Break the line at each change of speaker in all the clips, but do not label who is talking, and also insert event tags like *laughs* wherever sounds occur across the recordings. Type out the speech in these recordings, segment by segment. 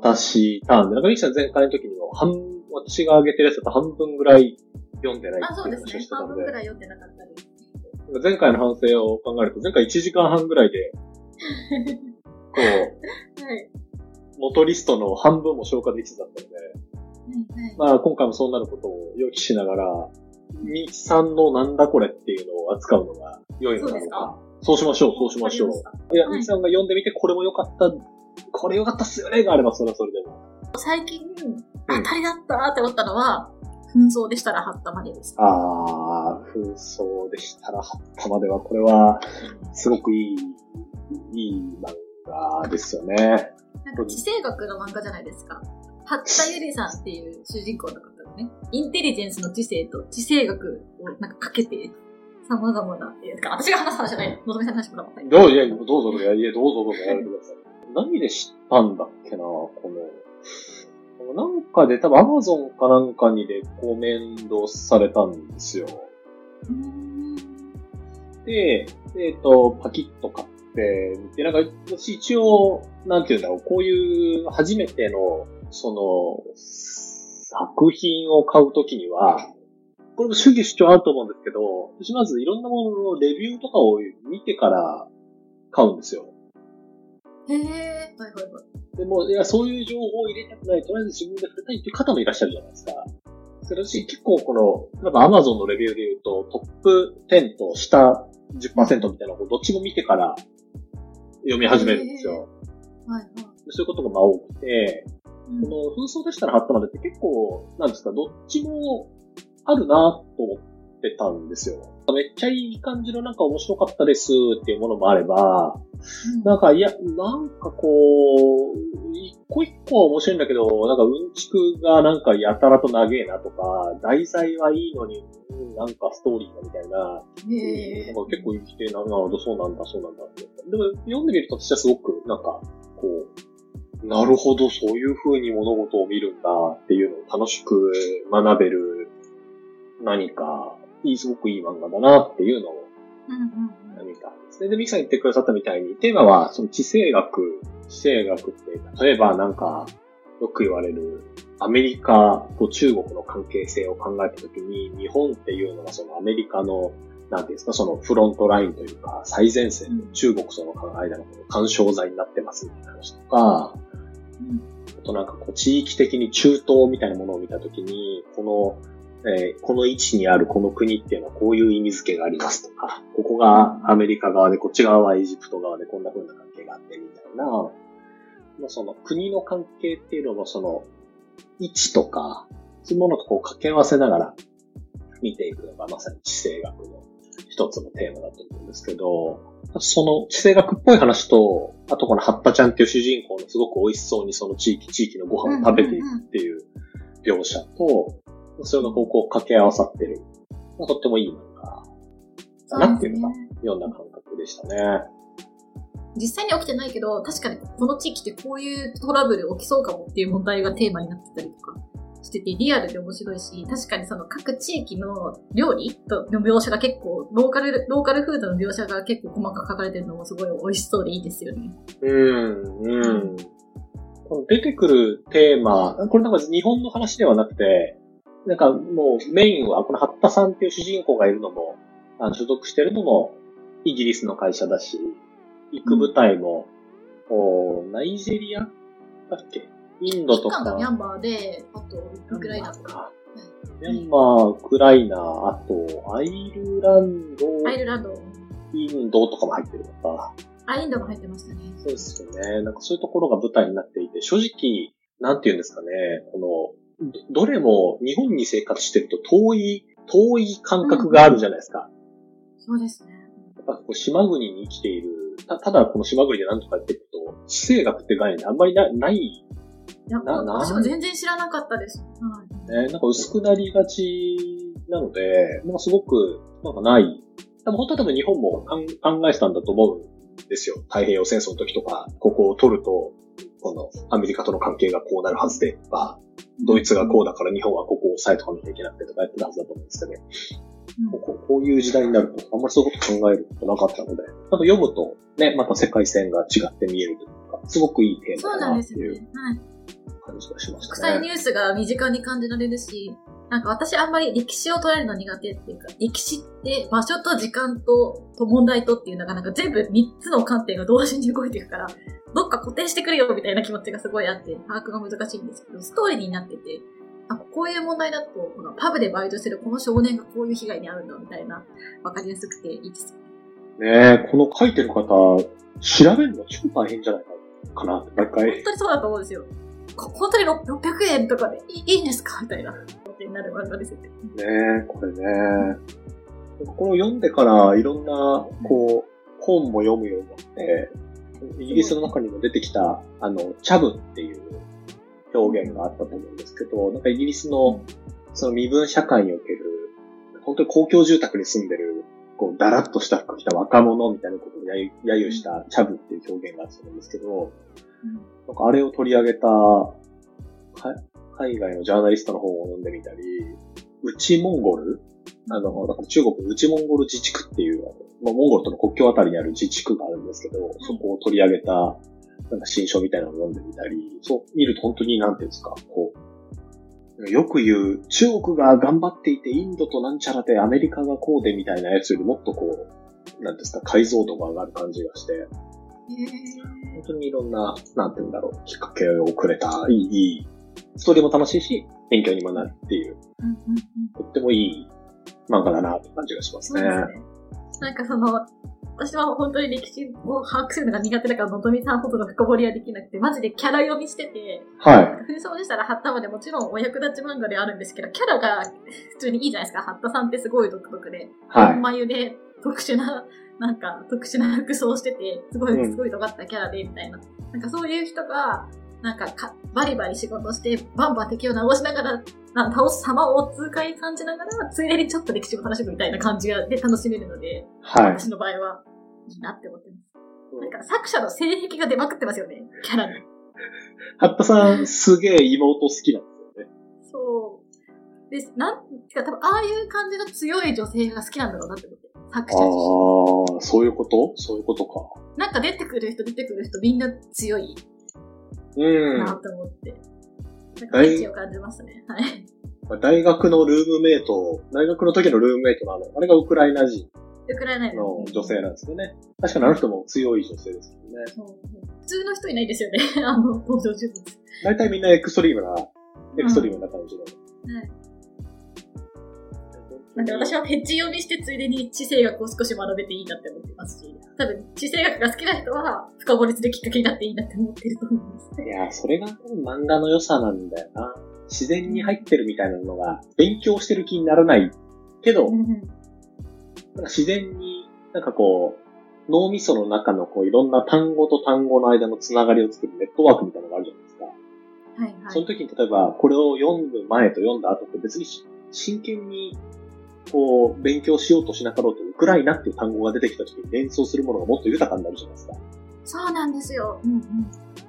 渡したんで、なんかミキさん前回の時にも半、私が上げてるやつだと半分ぐらい読んでない
あ、
っていう
そうですね
話をし。てたんで
半分く、らい読んでなかったです。
前回の反省を考えると、前回1時間半ぐらいで、*laughs* こう、
はい。
元リストの半分も消化できてたので、
はい。
まあ今回もそうなることを予期しながら、ミキさんのなんだこれっていうのを扱うのが良いのか。そうしましょう、そうしましょう。いや、
はい
ミキさんが読んでみて、これも良かった、これ良かったっすよねがあれば、それはそれでも。
最近、当たりだったって思ったのは、紛争でしたら8ったまでです。
あー、紛争でしたら、はったまでは、これは、すごくいい、いい漫画ですよね。
なんか地政学の漫画じゃないですか。八田ゆりさんっていう主人公の方がね、インテリジェンスの知性と地政学をなんかかけて、様々なっていうか、私が話す話じゃない、のぞみさんの話もらったり。
どういや、どうぞ、どうぞ、どうぞ、やめてください。何で知ったんだっけな、この、なんかで、多分 Amazon かなんかにレコメンドされたんですよ。で、えっ、と、パキッと買ってみて、なんか、私一応、なんていうんだろう、こういう初めての、その、作品を買うときには、これも主義主張あると思うんですけど、私まずいろんなもののレビューとかを見てから買うんですよ。
へえ、はいはいはい。
でも、いや、そういう情報を入れたくない、とりあえず自分で触れたいっていう方もいらっしゃるじゃないですか。それ私結構この、例えば Amazon のレビューで言うと、トップ10と下10%みたいなのをどっちも見てから読み始めるんですよ。
はいはい。
でそういうことがまあ多くて、
うん
この紛争でしたら貼ったまでって結構、なんですか、どっちもあるなと思ってたんですよ。めっちゃいい感じのなんか面白かったですっていうものもあれば、なんか、いや、なんかこう、一個一個は面白いんだけど、なんかうんちくがなんかやたらと長えなとか、題材はいいのに、うんなんかストーリーがみたいな、
へえ
なんか結構生きてなるほど、そうなんだ、そうなんだって。でも読んでみると私はすごく、なんか、こう、なるほど、そういう風に物事を見るんだっていうのを楽しく学べる何か、いい、すごくいい漫画だなっていうのを
うんうんうん。
見たんですね。で、ミキさん言ってくださったみたいに、テーマは、その地政学、地政学って、例えばなんか、よく言われる、アメリカと中国の関係性を考えたときに、日本っていうのはそのアメリカの、なんていうんですか、そのフロントラインというか、最前線、中国との間のこの干渉剤になってますみたいな話とか、
うん
あとなんかこう地域的に中東みたいなものを見たときに、この、えーこの位置にあるこの国っていうのはこういう意味付けがありますとか、ここがアメリカ側で、こっち側はエジプト側でこんな風な関係があってみたいな、まあその国の関係っていうののその位置とか、そういうものとこう掛け合わせながら見ていくのがまさに地政学の一つのテーマだと思うんですけど、その地政学っぽい話と、あとこのハッタちゃんっていう主人公のすごく美味しそうにその地域、地域のご飯を食べていくっていう描写と、それがこうこう掛け合わさってる。まあとってもいい漫画だなっていうのがような感覚でしたね。
実際に起きてないけど、確かにこの地域ってこういうトラブル起きそうかもっていう問題がテーマになってたりとかしてて、リアルで面白いし、確かにその各地域の料理との描写が結構、ローカル、ローカルフードの描写が結構細かく書かれてるのもすごい美味しそうでいいですよね。
うん、うん。この出てくるテーマ、これなんか日本の話ではなくて、なんかもうメインは、このハッタさんっていう主人公がいるのも、あの所属してるのもイギリスの会社だし、行く舞台も、おナイジェリア？だっけ？インドとか。
ミャンマーで、あと、ウクライナとか。
か。ミャンマー、ウクライナ、あと、アイルランド、
アイルランド、
インドとかも入ってるのか。
あ、インドも入ってましたね。
そうですよね。なんかそういうところが舞台になっていて、正直、なんて言うんですかね、この、どどれも日本に生活してると遠い、遠い感覚があるじゃないですか。
そうですね。
やっぱこう島国に生きている、たただこの島国で何とかやっていくと、地政学って概念あんまりなない、
いや、
なな
私も全然知らなかったです。はい。
ね、なんか薄くなりがちなので、なんかすごく、なんかない。多分本当は多分日本も考考えてたんだと思うんですよ。太平洋戦争の時とか、ここを取ると、このアメリカとの関係がこうなるはずで、とか、ドイツがこうだから日本はここを抑えとかなきゃいけなくてとかやってたはずだと思うんですけど、
うん
こうこういう時代になると、あんまりそういうこと考えることなかったので、多分読むとね、また世界線が違って見えるというか、すごくいいテー
そう
マだ
なんですよ
なっていう。
ね。はい。
感じがしました
国際ニ
ね。
ュースが身近に感じられるし、なんか私あんまり歴史を捉えるの苦手っていうか、歴史って場所と時間とと問題とっていうのがなんか全部3つの観点が同時に動いていくから、どっか固定してくれよみたいな気持ちがすごいあって、把握が難しいんですけど、ストーリーになってて、あ、こういう問題だと、このパブでバイトしてるこの少年がこういう被害に遭うんだみたいな、わかりやすくていいです。
ねえ、この書いてる方、調べるの超大変じゃないかなって、毎
本
回。
当にそうだと思うんですよ。本当に600円とかでいいんですか？みたいなことになる漫画ですよね。
ね、これね。これを読んでから、いろんな、こう、本も読むようになって、イギリスの中にも出てきた、あの、チャブっていう表現があったと思うんですけど、なんかイギリスの、その身分社会における、本当に公共住宅に住んでる、こう、だらっとした服着た若者みたいなことを揶揄揶揄したチャブっていう表現があったと思うんですけど、なんかあれを取り上げた、か海外のジャーナリストの本を読んでみたり、内モンゴル？あの、だから中国の内モンゴル自治区っていう、まあ、モンゴルとの国境あたりにある自治区があるんですけど、そこを取り上げた、なんか新書みたいなのを読んでみたり、そう見ると本当になんていうんですか、こう、よく言う、中国が頑張っていて、インドとなんちゃらでアメリカがこうでみたいなやつよりもっとこう、なんですか、解像度が上がる感じがして、本当にいろんな、なんていうんだろう、きっかけをくれた、いい、いい、ストーリーも楽しいし、勉強にもなるっていう、
うんうんうん
とってもいい漫画だなって感じがしますね。
すね。なんかその、私は本当に歴史を把握するのが苦手だから、のぞみさんほどの深掘りはできなくて、マジでキャラ読みしてて、
はい。
紛争でしたら、ハッタまでもちろんお役立ち漫画であるんですけど、キャラが普通にいいじゃないですか。ハッタさんってすごい独特で、
はい。
眉で特殊な、なんか特殊な服装をしてて、すごい、
うん
すごい尖ったキャラで、みたいな。なんかそういう人が、なんかかバリバリ仕事して、バンバン敵を直しながら、な倒す様を痛快に感じながら、ついでにちょっと歴史を楽しむみたいな感じがで楽しめるので、
はい。
私の場合はいいなって思ってます。なんか作者の性癖が出まくってますよね、キャラに。
ハッタさん、すげえ妹好きなんですよね。
そう。で、なんてか多分ああいう感じの強い女性が好きなんだろうなって思って。作者
あ
自身。
あ、そういうこと？そういうことか。
なんか出てくる人出てくる人みんな強い
うん。
なと思って。なんかエッチを感じましたね。はい。
大学のルームメイト、大学の時のルームメイトのあの、あれがウクライナ人
ウクライナ
の女性なんですよね。確かにあの人も強い女性ですけどね。
普通の人いないですよね。*laughs* あの、登場人物。
大体みんなエクストリームな、エクストリームな感じの。
はい。なんで私はペッチ読みしてついでに地政学を少し学べていいなって思ってますし、多分地政学が好きな人は深掘りするきっかけになっていいなって思ってると思います。
いや、それが漫画の良さなんだよな。自然に入ってるみたいなのが、勉強してる気にならないけど、なんか自然に、なんかこう、脳みその中のこういろんな単語と単語の間のつながりを作るネットワークみたいなのがあるじゃないですか。
はいはい。
その時に例えば、これを読む前と読んだ後って別にし真剣に、こう、勉強しようとしなかろうと、ウクライナっていう単語が出てきた時に連想するものがもっと豊かになるじゃないですか。
そうなんですよ。うんうん。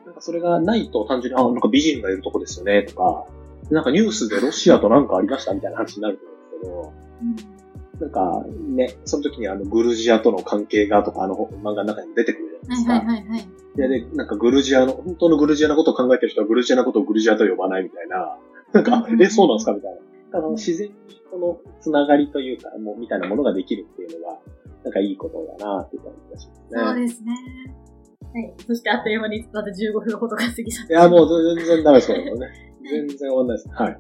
なんかそれがないと単純に、あ、なんか美人がいるとこですよね、とか、なんかニュースでロシアとなんかありましたみたいな話になると思うんですけど、なんかね、その時にあのグルジアとの関係がとかあの漫画の中にも出てくるじゃないですか。
はいはいはいはい。
で、で、なんかグルジアの、本当のグルジアのことを考えてる人はグルジアのことをグルジアと呼ばないみたいな。なんか、
うん
え、そうなんですかみたいな。あの、自然にこのつながりというか、もう、みたいなものができるっていうのが、なんかいいことだなっていう感じがしますね。
そうですね。はい。そしてあっという間にまた15分ほどが過ぎちゃった。
いや、もう全然ダメです、これも *laughs* ね。全然終わんないです。はい。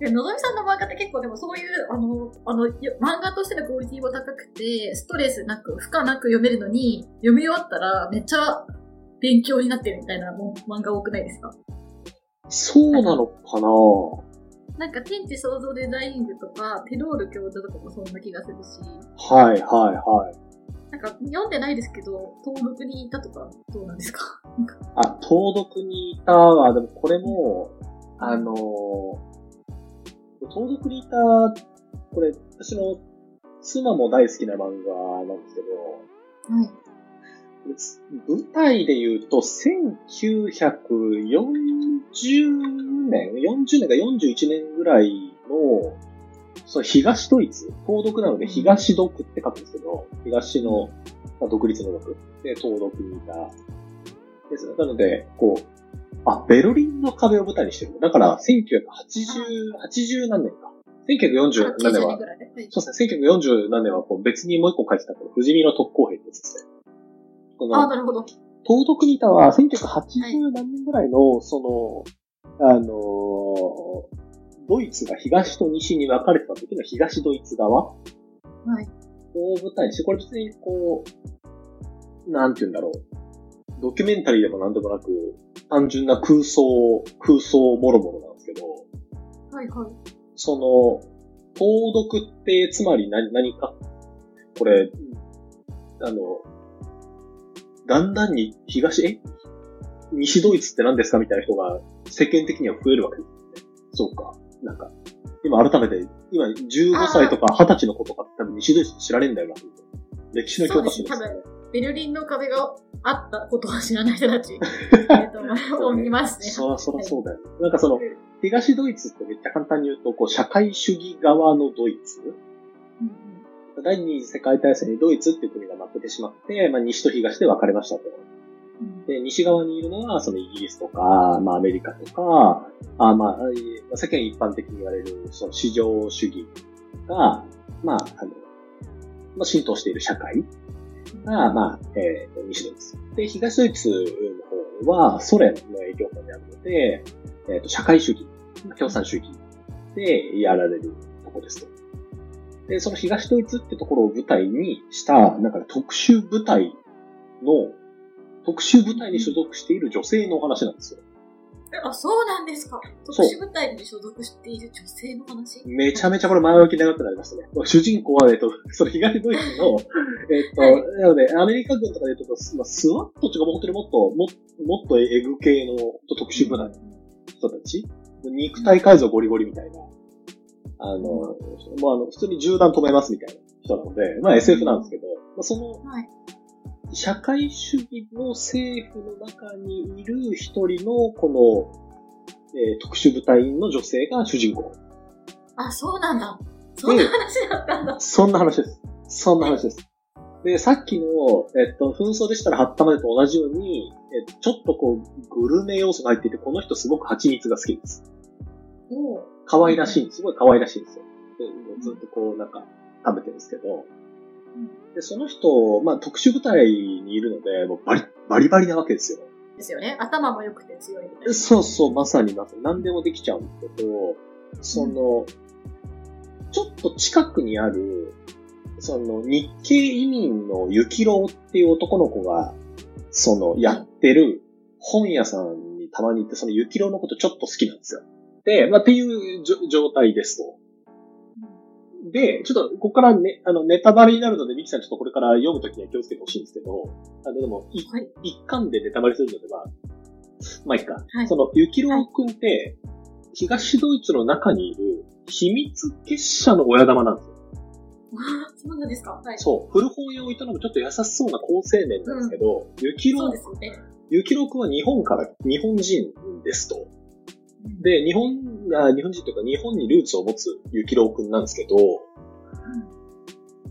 で、のぞみさんの漫画って結構でもそういう、あの、あの、よ漫画としてのクオリティも高くて、ストレスなく、負荷なく読めるのに、読み終わったらめっちゃ勉強になってるみたいな漫画多くないですか？
そうなのかな
なんか天地創造デザイン部とか、テロール教授とかもそんな気がするし、
はい、はい、はい。
なんか読んでないですけど、東北にいたとかどうなんですか？
あ、盗読にいたわ。でもこれも、あのー、盗読にいた、これ、私の妻も大好きな漫画なんですけど、
はい。
舞台で言うと、1940年 ?40 年か41年ぐらいの、そう、東ドイツ、東読なので東読って書くんですけど、東の、まあ、独立の読で、東読にいた。です。なので、こう、あ、ベルリンの壁を舞台にしてる。だから、1980、80何年か。1940何年は、そうですね、1940何年はこう別にもう一個書いてたこの不死身の特攻兵ってやつですね。こ
あなるほど。
東独国タは1980何年ぐらいの、その、あのードイツが東と西に分かれてた時の東ドイツ側
はい。
を舞台にして、これ別にこう、なんて言うんだろう。ドキュメンタリーでもなんでもなく、単純な空想、空想もろもろなんですけど、
はいはい。
その、東独ってつまり何、何か、これ、あの、だんだんに東、え？西ドイツって何ですかみたいな人が世間的には増えるわけですよね。そうか。なんか、今改めて、今15歳とか20歳の子とか多分西ドイツ知られんだよな。歴史の教科書です
そうですねベルリンの壁があったことは知らない人たち、えっと、を見ますね。
そらそらそうだよね。なんかその、東ドイツってめっちゃ簡単に言うと、こう、社会主義側のドイツ
うんうん
第二次世界大戦にドイツっていう国が負けてしまって、まあ、西と東で分かれましたと。
うん
で、西側にいるのは、そのイギリスとか、まあ、アメリカとか、あまあ、えー世間一般的に言われる、その市場主義が、まあ、あの、まあ、浸透している社会が、まあ、えー西ドイツ。で、東ドイツの方は、ソ連の影響下にあるので、えっ、と、社会主義、共産主義でやられるとこですと。で、その東ドイツってところを舞台にした、なんか特殊部隊の、特殊部隊に所属している女性のお話なんですよ。
えあ、そうなんですか。特殊部隊に所属している女性の話？
めちゃめちゃこれ前置き長くなりましたね。主人公は、えっと、その東ドイツの、*laughs* えっと、
はい
なので、アメリカ軍とかで言うと、まあスワットとかも本当にもっと、ももっとエグ系の特殊部隊の人たち肉体改造ゴリゴリみたいな。あの、もうあの、普通に銃弾止めますみたいな人なので、まあ SF なんですけど、まあ、その、
はい。
社会主義の政府の中にいる一人の、この、えー特殊部隊員の女性が主人公。
あ、そうなんだ。そんな話だったんだ。
そんな話です。そんな話です。で、さっきの、えっと、紛争でしたら、はったまでと同じように、えっと、ちょっとこう、グルメ要素が入っていて、この人すごく蜂蜜が好きです。
おう
可愛らしいんです。すごい可愛らしいんですよ。でずっとこう、なんか、食べてるんですけど。で、その人、まあ、特殊部隊にいるので、もうバリ、バリバリなわけですよ。
ですよね。頭も良くて強いみたいな。
そうそう、まさにまさに。何でもできちゃうんですけど、その、ちょっと近くにある、その、日系移民のユキロウっていう男の子が、その、やってる本屋さんにたまに行って、そのユキロウのことちょっと好きなんですよ。で、まあ、っていうじょ状態ですと。で、ちょっと、ここからね、あの、ネタバレになるので、ミキさんちょっとこれから読むときには気をつけてほしいんですけど、あの、でも、い
はい。
一巻でネタバレするのでは、まあいいか。
はい
その、ゆきろうくんって、東ドイツの中にいる秘密結社の親玉なんですよ。
あ *laughs* そうなんですか？はい。
そう。古本屋を営むちょっと優しそうな高青年なんですけど、ゆきろ
そう。
ゆきろうくんは日本から、日本人ですと。で、日本、あ日本人というか日本にルーツを持つゆきろうくんなんですけど、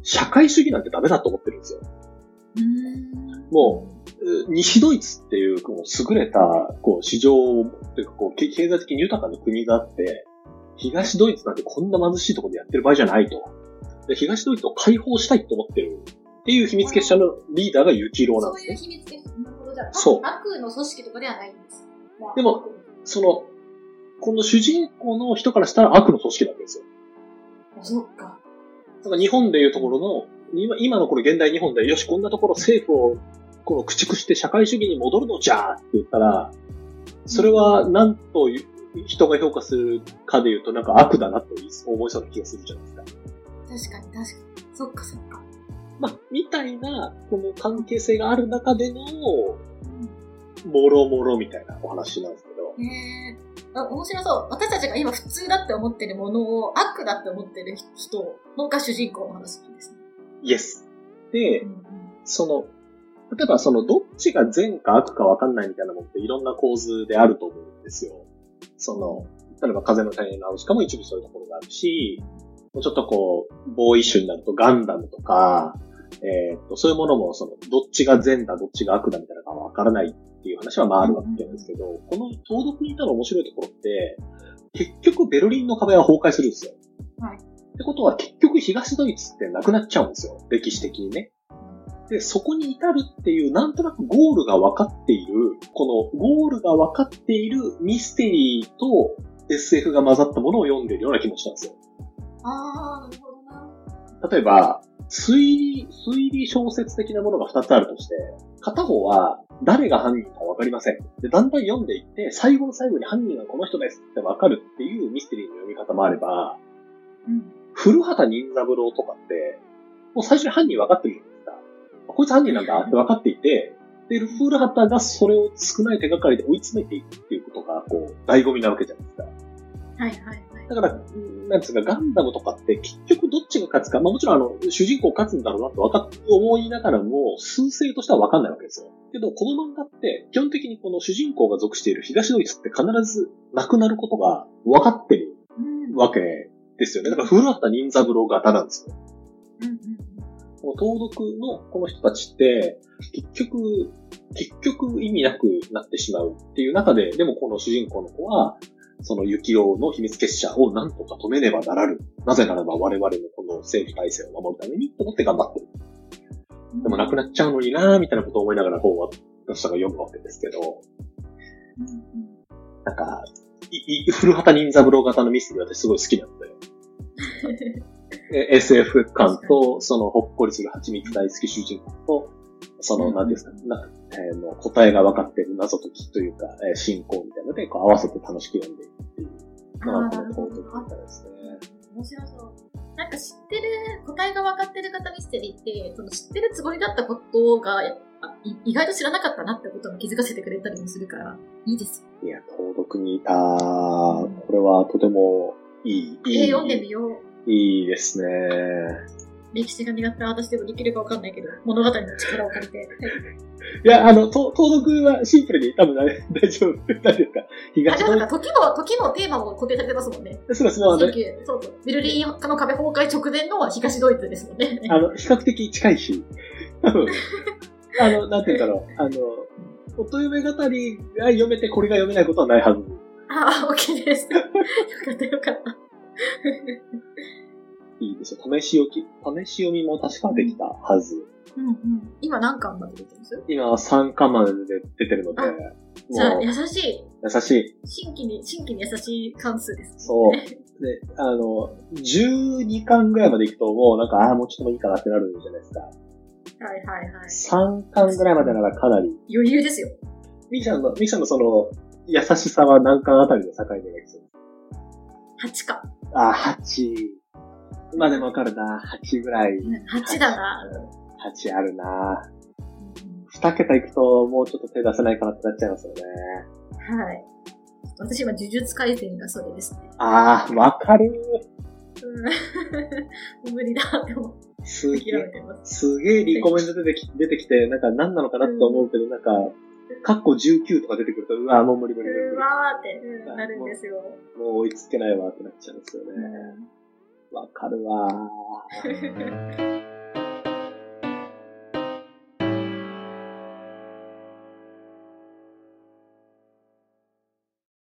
社会主義なんてダメだと思ってるんですよ。もう、西ドイツっていう、こう、優れた、こう、市場、というか、こう、経経済的に豊かな国があって、東ドイツなんてこんな貧しいところでやってる場合じゃないと。で、東ドイツを解放したいと思ってるっていう秘密結社のリーダーがユキロウなん
そういう
ですね。
秘密です。なるほど。じゃあ、悪の組織とかではないんです。まあ
でも、その、この主人公の人からしたら悪の組織なんですよ。
あそっか。
だから日本でいうところの、今今のこの現代日本で、よし、こんなところ政府をこの駆逐して社会主義に戻るのじゃーって言ったら、それは何という人が評価するかで言うとなんか悪だなと思いそうな気がするじゃないですか。
確かに確かに。そっかそっか。
まあ、みたいな、この関係性がある中での、
うん
もろもろみたいなお話なんですけど、
へえ。あ、面白そう。私たちが今普通だって思ってるものを悪だって思ってる人のが主人公の話なんですね。
イエス。で
う、ん
その、例えばその、どっちが善か悪かわかんないみたいなものっていろんな構図であると思うんですよ。その、例えば風の谷のナウシカも一部そういうところがあるし、もうちょっとこう、ボーイッシュになるとガンダムとか、えーっと、そういうものもその、どっちが善だ、どっちが悪だみたいなのがわからないっていう話はまああるわけなんですけど、この盗読にいたの面白いところって、結局ベルリンの壁は崩壊するんですよ。
はい
ってことは結局東ドイツってなくなっちゃうんですよ。歴史的にね。で、そこに至るっていう、なんとなくゴールが分かっている、このゴールが分かっているミステリーと SF が混ざったものを読んでるような気持ちなんですよ。
あー、なるほどな。
例えば、推理、推理小説的なものが2つあるとして、片方は誰が犯人か分かりません。で、だんだん読んでいって、最後の最後に犯人はこの人ですって分かるっていうミステリーの読み方もあれば、
うん。
古畑任三郎とかって、もう最初に犯人分かってるじゃないですか。こいつ犯人なんだって分かっていて、で、古畑がそれを少ない手がかりで追い詰めていくっていうことが、こう、醍醐味なわけじゃないですか。
はいはいはい。
だから、うんなんですか、ガンダムとかって結局どっちが勝つか、まあもちろんあの、主人公勝つんだろうなって分かっ思いながらも、数勢としては分かんないわけですよ。けど、この漫画って、基本的にこの主人公が属している東ドイツって必ずなくなることが分かってる
うん。
わけですよね。だから、古畑任三郎型なんですよ。
うんうん
この盗読のこの人たちって、結局、結局意味なくなってしまうっていう中で、でもこの主人公の子は、その雪王の秘密結社をなんとか止めねばならぬ。なぜならば我々のこの政府体制を守るためにと思って頑張ってる。
うん。
でもなくなっちゃうのになーみたいなことを思いながら本は、私が読むわけですけど、なんか、いい古畑任三郎型のミステリー私すごい好きなんで。*laughs* え SF 感と、そのほっこりする蜂蜜大好き主人公と、その、
うん
なんですか、なえーの答えが分かっている謎解きというか、えー進行みたいなので、こう合わせて楽しく読んでいくっていうのが、この
なるほど
本だったですね。
面白そう。なんか知ってる、答えが分かってる方ミステリーって、その知ってるつもりだったことが、意外と知らなかったなってことに気づかせてくれたりもするから、いいですよ。
いや、盗読にいた、これはとてもいい、いい、
えー読んでみよう。
いいですね。
歴史が苦手な私でもできるか分かんないけど、物語の力を借りて。
いや、あの、と盗読はシンプルに多分大 *laughs* 大丈夫。大丈夫ですか
あ、
東ドイ
でもなんか時も、時もテーマも固定されてますもんね。
ツ、そうです、もうあの、
19そうそう。ベルリンの壁崩壊直前の東ドイツですもんね。*laughs*
あの、比較的近いし、多分、あの、なんて言うんだろう、あの、音嫁語りが読めてこれが読めないことはないはず。
あ、オッケーです。よかったよかった。
いいですよ。試し読き、試し読みも確かできたはず。
うんうん。今何巻まで出てます？
今は3巻まで出てるので、
あじゃあ、優しい。
優しい。
新規に、新規に優しい関数です。
そう。で、あの、12巻ぐらいまで行くともうなんか、ああ、もうちょっともいいかなってなるんじゃないですか。
はいはいはい。
3巻ぐらいまでならかなり。
余裕ですよ。
ミキさんの、ミキさんのその、優しさは何巻あたりの境目がいきそう
8か。
ああ、8。まあでもわかるな。8ぐらい。
8だな。
8あるな。2桁いくともうちょっと手出せないかなってなっちゃいますよね。
はい。私今、呪術回戦がそれですね。
ああ、わかる。
うん。も *laughs* う無理だって思って
すげえ、
す。
すげえリコメント出てき出てきて、なんか何なのかなって思うけど、なんか、カッコ19とか出てくると、うわもう無理無理無理無
うわーってうんなるんですよ。
理。もう追いつけないわってなっちゃうんですよね。
うん
わかるわー。*laughs*